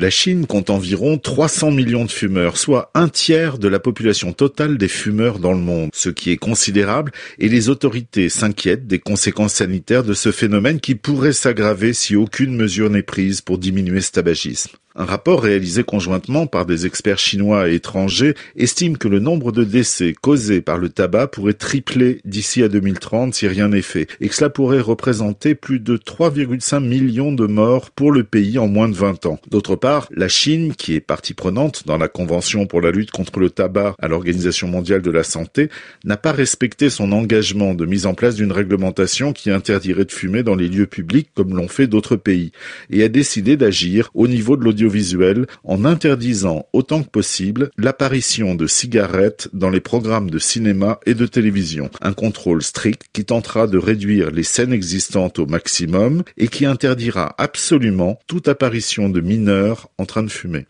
La Chine compte environ 300 millions de fumeurs, soit un tiers de la population totale des fumeurs dans le monde, ce qui est considérable, et les autorités s'inquiètent des conséquences sanitaires de ce phénomène qui pourrait s'aggraver si aucune mesure n'est prise pour diminuer ce tabagisme. Un rapport réalisé conjointement par des experts chinois et étrangers estime que le nombre de décès causés par le tabac pourrait tripler d'ici à 2030 si rien n'est fait, et que cela pourrait représenter plus de 3,5 millions de morts pour le pays en moins de 20 ans. D'autre part, la Chine, qui est partie prenante dans la Convention pour la lutte contre le tabac à l'Organisation mondiale de la santé, n'a pas respecté son engagement de mise en place d'une réglementation qui interdirait de fumer dans les lieux publics comme l'ont fait d'autres pays, et a décidé d'agir au niveau de l'audio en interdisant autant que possible l'apparition de cigarettes dans les programmes de cinéma et de télévision. Un contrôle strict qui tentera de réduire les scènes existantes au maximum et qui interdira absolument toute apparition de mineurs en train de fumer.